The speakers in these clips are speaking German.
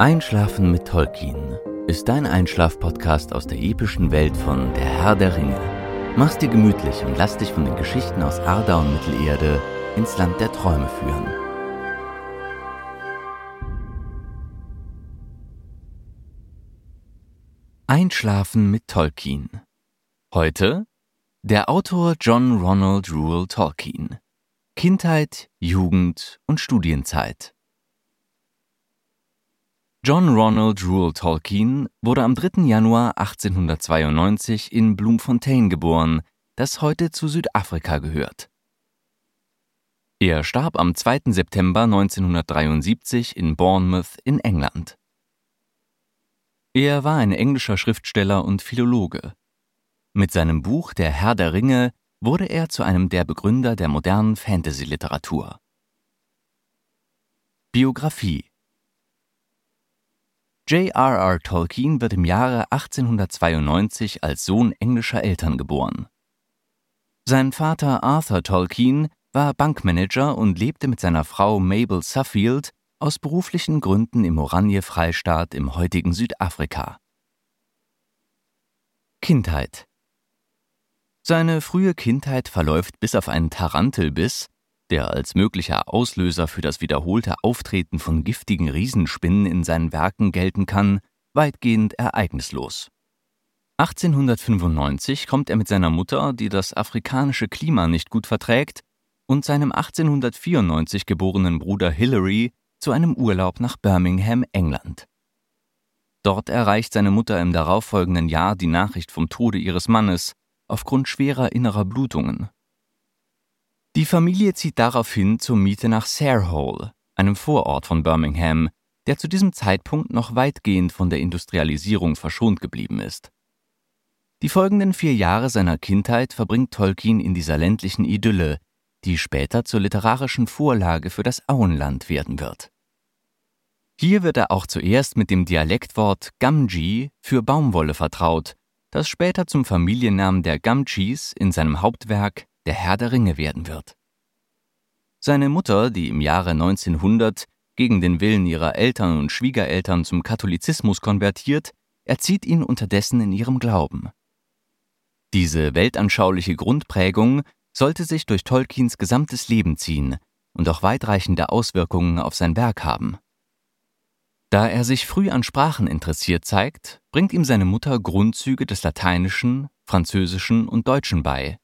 Einschlafen mit Tolkien ist dein Einschlaf-Podcast aus der epischen Welt von Der Herr der Ringe. Mach's dir gemütlich und lass dich von den Geschichten aus Arda und Mittelerde ins Land der Träume führen. Einschlafen mit Tolkien. Heute der Autor John Ronald Reuel Tolkien. Kindheit, Jugend und Studienzeit. John Ronald Reuel Tolkien wurde am 3. Januar 1892 in Bloemfontein geboren, das heute zu Südafrika gehört. Er starb am 2. September 1973 in Bournemouth in England. Er war ein englischer Schriftsteller und Philologe. Mit seinem Buch Der Herr der Ringe wurde er zu einem der Begründer der modernen Fantasy-Literatur. Biografie J.R.R. Tolkien wird im Jahre 1892 als Sohn englischer Eltern geboren. Sein Vater Arthur Tolkien war Bankmanager und lebte mit seiner Frau Mabel Suffield aus beruflichen Gründen im Oranje-Freistaat im heutigen Südafrika. Kindheit Seine frühe Kindheit verläuft bis auf einen Tarantelbiss, der als möglicher Auslöser für das wiederholte Auftreten von giftigen Riesenspinnen in seinen Werken gelten kann, weitgehend ereignislos. 1895 kommt er mit seiner Mutter, die das afrikanische Klima nicht gut verträgt, und seinem 1894 geborenen Bruder Hilary zu einem Urlaub nach Birmingham, England. Dort erreicht seine Mutter im darauffolgenden Jahr die Nachricht vom Tode ihres Mannes aufgrund schwerer innerer Blutungen. Die Familie zieht daraufhin zur Miete nach Sarehole, einem Vorort von Birmingham, der zu diesem Zeitpunkt noch weitgehend von der Industrialisierung verschont geblieben ist. Die folgenden vier Jahre seiner Kindheit verbringt Tolkien in dieser ländlichen Idylle, die später zur literarischen Vorlage für das Auenland werden wird. Hier wird er auch zuerst mit dem Dialektwort Gamgee für Baumwolle vertraut, das später zum Familiennamen der Gamgees in seinem Hauptwerk der Herr der Ringe werden wird. Seine Mutter, die im Jahre 1900 gegen den Willen ihrer Eltern und Schwiegereltern zum Katholizismus konvertiert, erzieht ihn unterdessen in ihrem Glauben. Diese weltanschauliche Grundprägung sollte sich durch Tolkiens gesamtes Leben ziehen und auch weitreichende Auswirkungen auf sein Werk haben. Da er sich früh an Sprachen interessiert zeigt, bringt ihm seine Mutter Grundzüge des Lateinischen, Französischen und Deutschen bei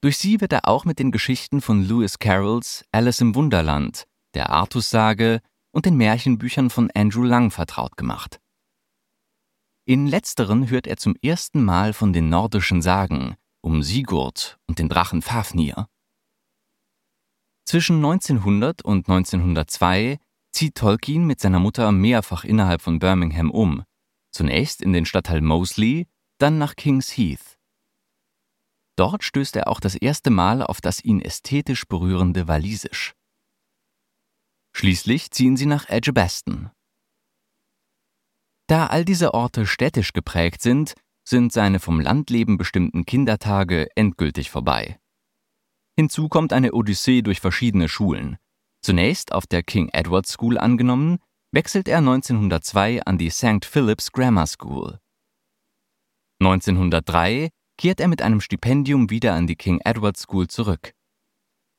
durch sie wird er auch mit den Geschichten von Lewis Carrolls Alice im Wunderland, der Artussage und den Märchenbüchern von Andrew Lang vertraut gemacht. In letzteren hört er zum ersten Mal von den nordischen Sagen um Sigurd und den Drachen Fafnir. Zwischen 1900 und 1902 zieht Tolkien mit seiner Mutter mehrfach innerhalb von Birmingham um, zunächst in den Stadtteil Moseley, dann nach Kings Heath. Dort stößt er auch das erste Mal auf das ihn ästhetisch berührende Walisisch. Schließlich ziehen sie nach Edgbaston. Da all diese Orte städtisch geprägt sind, sind seine vom Landleben bestimmten Kindertage endgültig vorbei. Hinzu kommt eine Odyssee durch verschiedene Schulen. Zunächst auf der King Edward School angenommen, wechselt er 1902 an die St. Philip's Grammar School. 1903 kehrt er mit einem Stipendium wieder an die King Edward School zurück.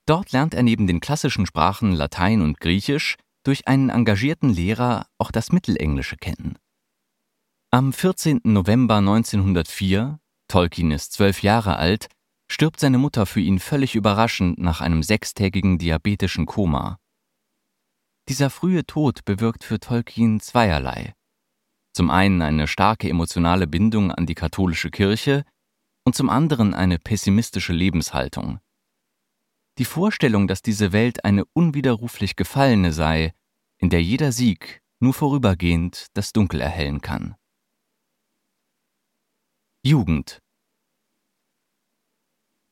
Dort lernt er neben den klassischen Sprachen Latein und Griechisch durch einen engagierten Lehrer auch das Mittelenglische kennen. Am 14. November 1904, Tolkien ist zwölf Jahre alt, stirbt seine Mutter für ihn völlig überraschend nach einem sechstägigen diabetischen Koma. Dieser frühe Tod bewirkt für Tolkien zweierlei. Zum einen eine starke emotionale Bindung an die katholische Kirche und zum anderen eine pessimistische Lebenshaltung. Die Vorstellung, dass diese Welt eine unwiderruflich gefallene sei, in der jeder Sieg nur vorübergehend das Dunkel erhellen kann. Jugend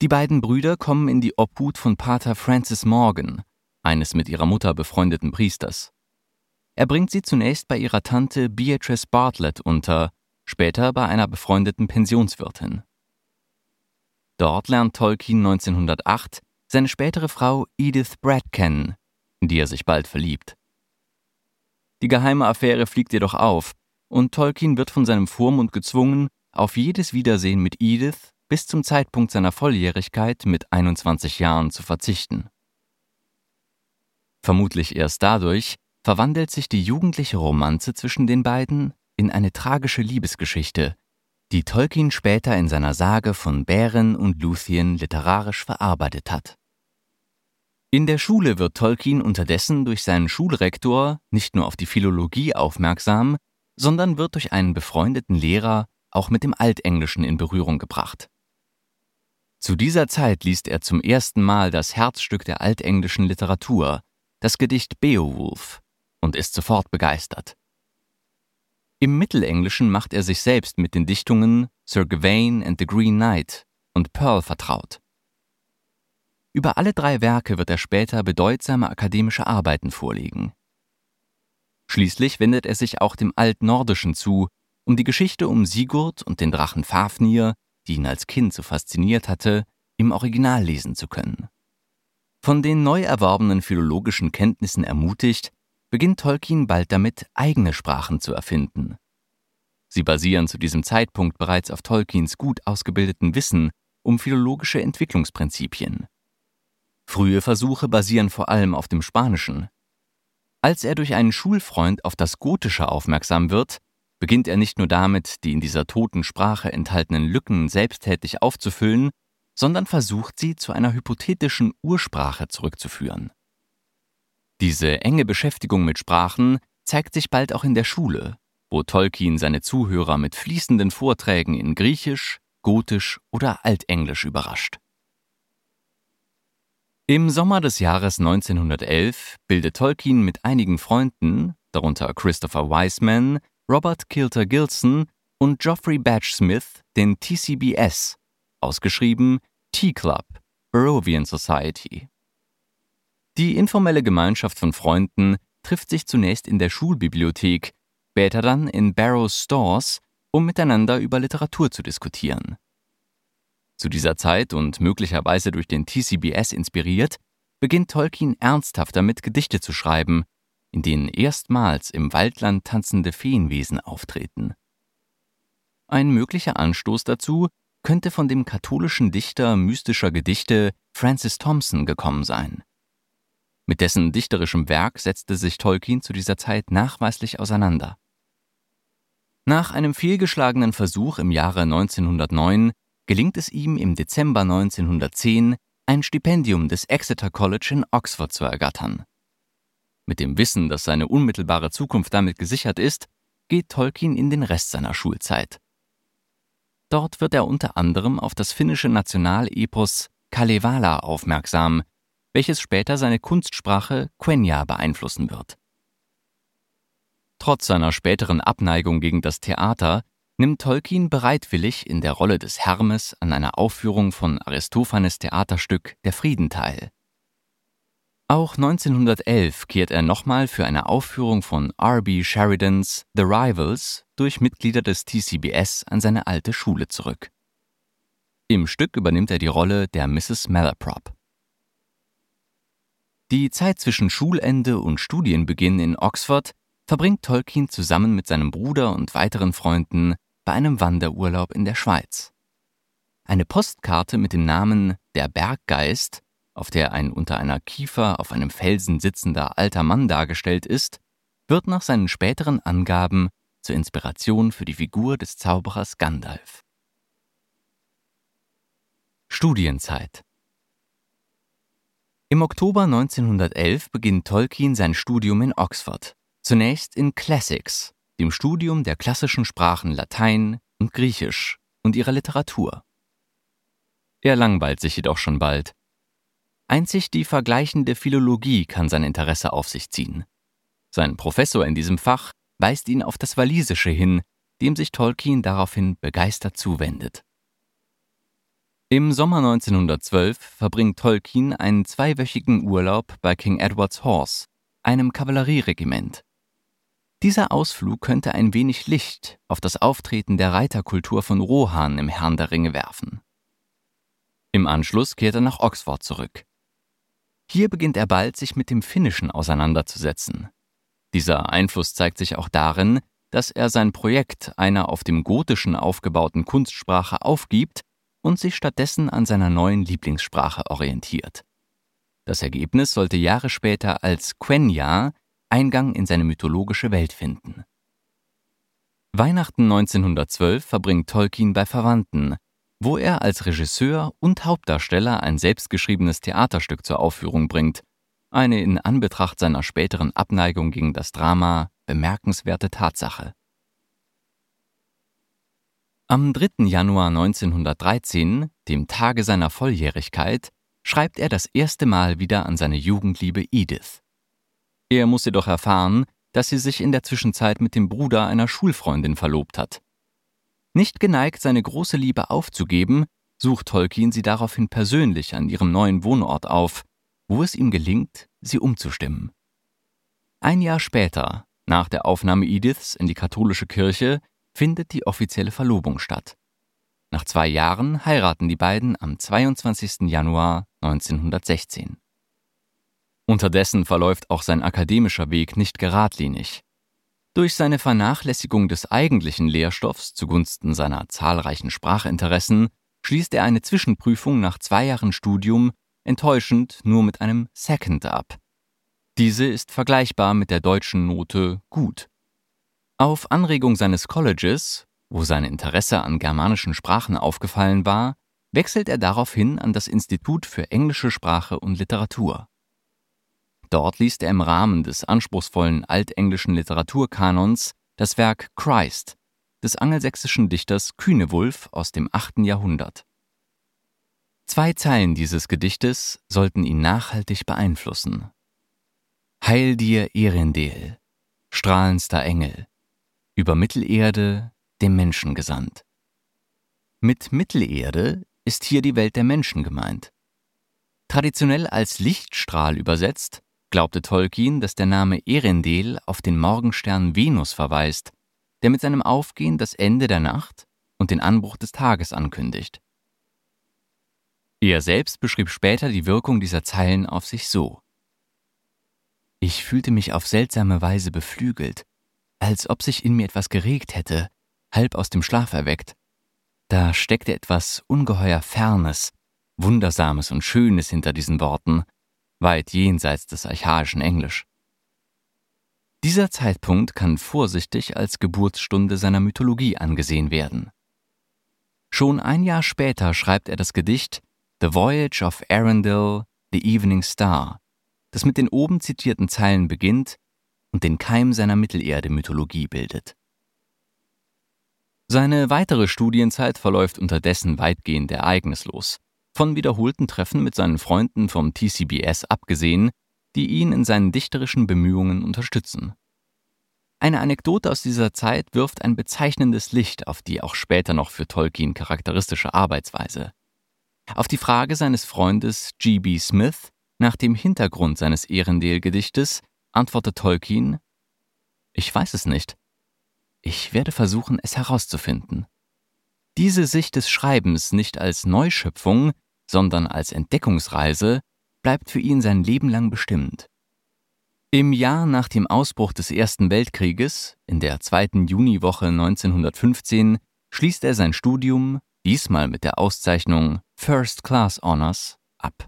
Die beiden Brüder kommen in die Obhut von Pater Francis Morgan, eines mit ihrer Mutter befreundeten Priesters. Er bringt sie zunächst bei ihrer Tante Beatrice Bartlett unter, später bei einer befreundeten Pensionswirtin. Dort lernt Tolkien 1908 seine spätere Frau Edith Brad kennen, in die er sich bald verliebt. Die geheime Affäre fliegt jedoch auf, und Tolkien wird von seinem Vormund gezwungen, auf jedes Wiedersehen mit Edith bis zum Zeitpunkt seiner Volljährigkeit mit 21 Jahren zu verzichten. Vermutlich erst dadurch verwandelt sich die jugendliche Romanze zwischen den beiden in eine tragische Liebesgeschichte, die Tolkien später in seiner Sage von Bären und Luthien literarisch verarbeitet hat. In der Schule wird Tolkien unterdessen durch seinen Schulrektor nicht nur auf die Philologie aufmerksam, sondern wird durch einen befreundeten Lehrer auch mit dem Altenglischen in Berührung gebracht. Zu dieser Zeit liest er zum ersten Mal das Herzstück der altenglischen Literatur, das Gedicht Beowulf, und ist sofort begeistert. Im Mittelenglischen macht er sich selbst mit den Dichtungen Sir Gawain and the Green Knight und Pearl vertraut. Über alle drei Werke wird er später bedeutsame akademische Arbeiten vorlegen. Schließlich wendet er sich auch dem Altnordischen zu, um die Geschichte um Sigurd und den Drachen Fafnir, die ihn als Kind so fasziniert hatte, im Original lesen zu können. Von den neu erworbenen philologischen Kenntnissen ermutigt, beginnt Tolkien bald damit, eigene Sprachen zu erfinden. Sie basieren zu diesem Zeitpunkt bereits auf Tolkiens gut ausgebildeten Wissen um philologische Entwicklungsprinzipien. Frühe Versuche basieren vor allem auf dem Spanischen. Als er durch einen Schulfreund auf das Gotische aufmerksam wird, beginnt er nicht nur damit, die in dieser toten Sprache enthaltenen Lücken selbsttätig aufzufüllen, sondern versucht sie zu einer hypothetischen Ursprache zurückzuführen. Diese enge Beschäftigung mit Sprachen zeigt sich bald auch in der Schule, wo Tolkien seine Zuhörer mit fließenden Vorträgen in Griechisch, Gotisch oder Altenglisch überrascht. Im Sommer des Jahres 1911 bildet Tolkien mit einigen Freunden, darunter Christopher Wiseman, Robert Kilter Gilson und Geoffrey Batch Smith, den TCBS, ausgeschrieben T-Club, Barovian Society. Die informelle Gemeinschaft von Freunden trifft sich zunächst in der Schulbibliothek, später dann in Barrows Stores, um miteinander über Literatur zu diskutieren. Zu dieser Zeit und möglicherweise durch den TCBS inspiriert, beginnt Tolkien ernsthaft damit, Gedichte zu schreiben, in denen erstmals im Waldland tanzende Feenwesen auftreten. Ein möglicher Anstoß dazu könnte von dem katholischen Dichter mystischer Gedichte Francis Thompson gekommen sein. Mit dessen dichterischem Werk setzte sich Tolkien zu dieser Zeit nachweislich auseinander. Nach einem fehlgeschlagenen Versuch im Jahre 1909 gelingt es ihm im Dezember 1910, ein Stipendium des Exeter College in Oxford zu ergattern. Mit dem Wissen, dass seine unmittelbare Zukunft damit gesichert ist, geht Tolkien in den Rest seiner Schulzeit. Dort wird er unter anderem auf das finnische Nationalepos Kalevala aufmerksam, welches später seine Kunstsprache Quenya beeinflussen wird. Trotz seiner späteren Abneigung gegen das Theater nimmt Tolkien bereitwillig in der Rolle des Hermes an einer Aufführung von Aristophanes Theaterstück Der Frieden teil. Auch 1911 kehrt er nochmal für eine Aufführung von R.B. Sheridans The Rivals durch Mitglieder des TCBS an seine alte Schule zurück. Im Stück übernimmt er die Rolle der Mrs. Malaprop. Die Zeit zwischen Schulende und Studienbeginn in Oxford verbringt Tolkien zusammen mit seinem Bruder und weiteren Freunden bei einem Wanderurlaub in der Schweiz. Eine Postkarte mit dem Namen Der Berggeist, auf der ein unter einer Kiefer auf einem Felsen sitzender alter Mann dargestellt ist, wird nach seinen späteren Angaben zur Inspiration für die Figur des Zauberers Gandalf. Studienzeit Im Oktober 1911 beginnt Tolkien sein Studium in Oxford, zunächst in Classics, dem Studium der klassischen Sprachen Latein und Griechisch und ihrer Literatur. Er langweilt sich jedoch schon bald. Einzig die vergleichende Philologie kann sein Interesse auf sich ziehen. Sein Professor in diesem Fach weist ihn auf das Walisische hin, dem sich Tolkien daraufhin begeistert zuwendet. Im Sommer 1912 verbringt Tolkien einen zweiwöchigen Urlaub bei King Edward's Horse, einem Kavallerieregiment. Dieser Ausflug könnte ein wenig Licht auf das Auftreten der Reiterkultur von Rohan im Herrn der Ringe werfen. Im Anschluss kehrt er nach Oxford zurück. Hier beginnt er bald, sich mit dem Finnischen auseinanderzusetzen. Dieser Einfluss zeigt sich auch darin, dass er sein Projekt einer auf dem Gotischen aufgebauten Kunstsprache aufgibt und sich stattdessen an seiner neuen Lieblingssprache orientiert. Das Ergebnis sollte Jahre später als Quenya Eingang in seine mythologische Welt finden. Weihnachten 1912 verbringt Tolkien bei Verwandten, wo er als Regisseur und Hauptdarsteller ein selbstgeschriebenes Theaterstück zur Aufführung bringt, eine in Anbetracht seiner späteren Abneigung gegen das Drama bemerkenswerte Tatsache. Am 3. Januar 1913, dem Tage seiner Volljährigkeit, schreibt er das erste Mal wieder an seine Jugendliebe Edith. Er muss jedoch erfahren, dass sie sich in der Zwischenzeit mit dem Bruder einer Schulfreundin verlobt hat. Nicht geneigt, seine große Liebe aufzugeben, sucht Tolkien sie daraufhin persönlich an ihrem neuen Wohnort auf, wo es ihm gelingt, sie umzustimmen. Ein Jahr später, nach der Aufnahme Ediths in die katholische Kirche, findet die offizielle Verlobung statt. Nach zwei Jahren heiraten die beiden am 22. Januar 1916. Unterdessen verläuft auch sein akademischer Weg nicht geradlinig. Durch seine Vernachlässigung des eigentlichen Lehrstoffs zugunsten seiner zahlreichen Sprachinteressen schließt er eine Zwischenprüfung nach zwei Jahren Studium enttäuschend nur mit einem Second ab. Diese ist vergleichbar mit der deutschen Note gut. Auf Anregung seines Colleges, wo sein Interesse an germanischen Sprachen aufgefallen war, wechselt er daraufhin an das Institut für englische Sprache und Literatur. Dort liest er im Rahmen des anspruchsvollen altenglischen Literaturkanons das Werk Christ des angelsächsischen Dichters Kühnewulf aus dem 8. Jahrhundert. Zwei Zeilen dieses Gedichtes sollten ihn nachhaltig beeinflussen. Heil dir, Erendel, strahlendster Engel, über Mittelerde dem Menschen gesandt. Mit Mittelerde ist hier die Welt der Menschen gemeint. Traditionell als Lichtstrahl übersetzt, glaubte Tolkien, dass der Name Erendel auf den Morgenstern Venus verweist, der mit seinem Aufgehen das Ende der Nacht und den Anbruch des Tages ankündigt. Er selbst beschrieb später die Wirkung dieser Zeilen auf sich so. Ich fühlte mich auf seltsame Weise beflügelt, als ob sich in mir etwas geregt hätte, halb aus dem Schlaf erweckt. Da steckte etwas ungeheuer Fernes, Wundersames und Schönes hinter diesen Worten, weit jenseits des archaischen Englisch. Dieser Zeitpunkt kann vorsichtig als Geburtsstunde seiner Mythologie angesehen werden. Schon ein Jahr später schreibt er das Gedicht The Voyage of Arundel, the Evening Star, das mit den oben zitierten Zeilen beginnt und den Keim seiner Mittelerde-Mythologie bildet. Seine weitere Studienzeit verläuft unterdessen weitgehend ereignislos, von wiederholten Treffen mit seinen Freunden vom TCBS abgesehen, die ihn in seinen dichterischen Bemühungen unterstützen. Eine Anekdote aus dieser Zeit wirft ein bezeichnendes Licht auf die auch später noch für Tolkien charakteristische Arbeitsweise. Auf die Frage seines Freundes G.B. Smith nach dem Hintergrund seines Ehrendel-Gedichtes antwortet Tolkien: Ich weiß es nicht. Ich werde versuchen, es herauszufinden. Diese Sicht des Schreibens nicht als Neuschöpfung, sondern als Entdeckungsreise bleibt für ihn sein Leben lang bestimmt. Im Jahr nach dem Ausbruch des Ersten Weltkrieges, in der zweiten Juniwoche 1915, schließt er sein Studium, diesmal mit der Auszeichnung First Class Honors, ab.